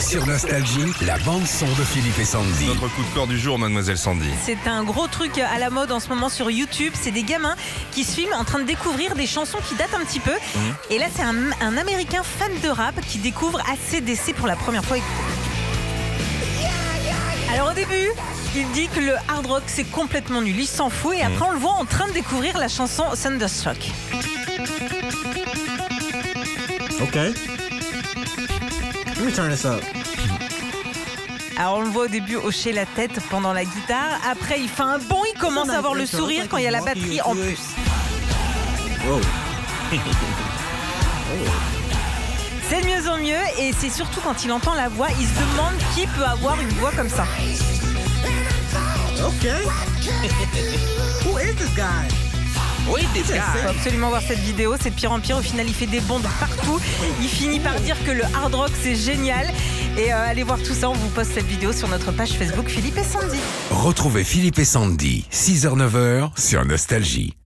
Sur Nostalgie, la bande-son de Philippe et Sandy. Notre coup de cœur du jour, mademoiselle Sandy. C'est un gros truc à la mode en ce moment sur YouTube. C'est des gamins qui se filment en train de découvrir des chansons qui datent un petit peu. Et là, c'est un, un Américain fan de rap qui découvre ACDC pour la première fois. Alors au début, il dit que le hard rock c'est complètement nul, il s'en fout et après on le voit en train de découvrir la chanson Thunderstruck. Okay. Let me turn this up. Alors on le voit au début hocher la tête pendant la guitare, après il fait un bond, il commence à avoir le sourire quand il y a la batterie en plus. C'est de mieux en mieux et c'est surtout quand il entend la voix, il se demande qui peut avoir une voix comme ça. Okay. Who is this guy? Oui, des Il faut absolument voir cette vidéo, c'est de pire en pire. Au final, il fait des bonds de partout. Il finit par dire que le hard rock c'est génial. Et euh, allez voir tout ça, on vous poste cette vidéo sur notre page Facebook Philippe et Sandy. Retrouvez Philippe et Sandy, 6h-9h sur Nostalgie.